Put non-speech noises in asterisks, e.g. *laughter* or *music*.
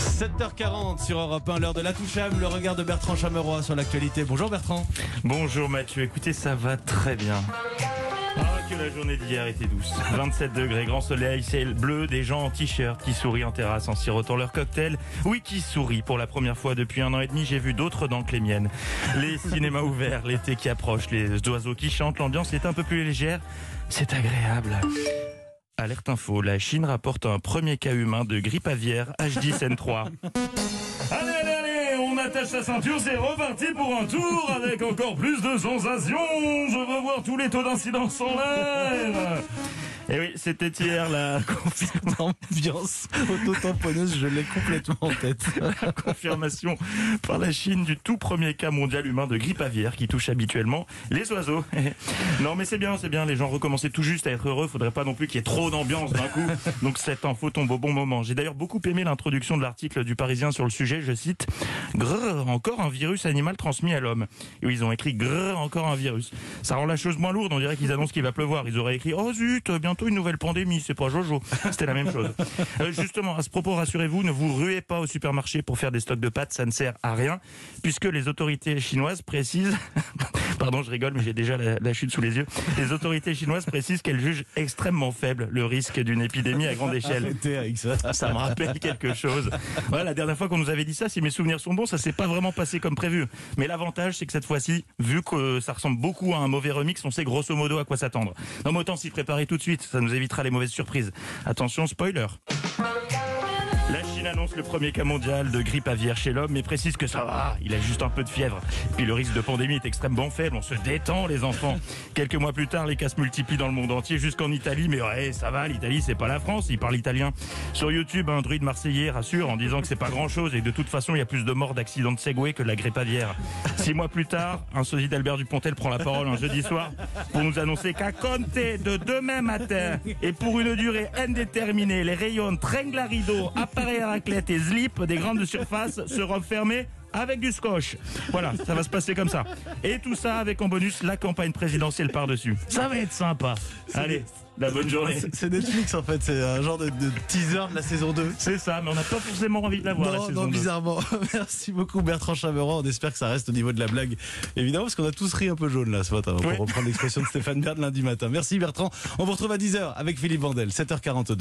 7h40 sur Europe 1, l'heure de la touchable, le regard de Bertrand Chameroy sur l'actualité. Bonjour Bertrand. Bonjour Mathieu, écoutez, ça va très bien. Ah, que la journée d'hier était douce. 27 degrés, grand soleil, ciel bleu, des gens en t-shirt qui sourient en terrasse en sirotant leur cocktail. Oui, qui sourient. Pour la première fois depuis un an et demi, j'ai vu d'autres dents que les miennes. Les *laughs* cinémas ouverts, l'été qui approche, les oiseaux qui chantent, l'ambiance est un peu plus légère. C'est agréable. Alerte info, la Chine rapporte un premier cas humain de grippe aviaire H10N3. *laughs* Allez, allez, allez, on attache sa ceinture, c'est reparti pour un tour avec encore plus de sensations. Je veux voir tous les taux d'incidence en l'air. Et oui, c'était hier la *laughs* Ambiance auto-tamponneuse, je l'ai complètement en tête. confirmation par la Chine du tout premier cas mondial humain de grippe aviaire qui touche habituellement les oiseaux. *laughs* Non mais c'est bien, c'est bien, les gens recommençaient tout juste à être heureux, faudrait pas non plus qu'il y ait trop d'ambiance d'un coup. *laughs* Donc cette info tombe au bon moment. J'ai d'ailleurs beaucoup aimé l'introduction de l'article du Parisien sur le sujet, je cite Grrr, encore un virus animal transmis à l'homme. Et oui, ils ont écrit grrr, encore un virus. Ça rend la chose moins lourde, on dirait qu'ils annoncent qu'il va pleuvoir. Ils auraient écrit oh zut, bientôt une nouvelle pandémie, c'est pas Jojo. *laughs* C'était la même chose. Euh, justement, à ce propos, rassurez-vous, ne vous ruez pas au supermarché pour faire des stocks de pâtes, ça ne sert à rien, puisque les autorités chinoises précisent, pardon, je rigole, mais j'ai déjà la, la chute sous les yeux, les autorités chinoises précisent qu'elles jugent extrêmement faible le risque d'une épidémie à grande échelle. Arrêtez avec ça. Ça me rappelle quelque chose. Voilà, la dernière fois qu'on nous avait dit ça, si mes souvenirs sont bons, ça s'est pas vraiment passé comme prévu. Mais l'avantage, c'est que cette fois-ci, vu que ça ressemble beaucoup à un mauvais remix, on sait grosso modo à quoi s'attendre. Non, mais autant s'y préparer tout de suite, ça nous évitera les mauvaises surprises. Attention, spoiler. La Chine annonce le premier cas mondial de grippe aviaire chez l'homme, mais précise que ça va, il a juste un peu de fièvre. Puis le risque de pandémie est extrêmement faible, on se détend les enfants. *laughs* Quelques mois plus tard, les cas se multiplient dans le monde entier, jusqu'en Italie, mais ouais, ça va, l'Italie c'est pas la France, il parle italien. Sur YouTube, un druide marseillais rassure en disant que c'est pas grand chose et que de toute façon il y a plus de morts d'accidents de Segway que de la grippe aviaire. Six mois plus tard, un sosie d'Albert Dupontel prend la parole un jeudi soir pour nous annoncer qu'à compter de demain matin et pour une durée indéterminée, les rayons Trenglarido, appareil à raclette et slip des grandes surfaces *laughs* seront fermés avec du scotch. Voilà, ça va se passer comme ça. Et tout ça avec en bonus la campagne présidentielle par-dessus. Ça va être sympa. Allez, la bonne journée. C'est- Netflix en fait, c'est un genre de, de teaser de la saison 2. C'est ça, mais on n'a pas forcément envie de la voir. la Non, saison non, bizarrement. *laughs* Merci beaucoup Bertrand Chameroy. On espère que ça reste au niveau de la blague. Évidemment, parce qu'on a tous ri un peu jaune là ce matin, pour Oui. reprendre l'expression de Stéphane Bern lundi matin. Merci Bertrand. On vous retrouve à 10h avec Philippe Vandel, 7h42.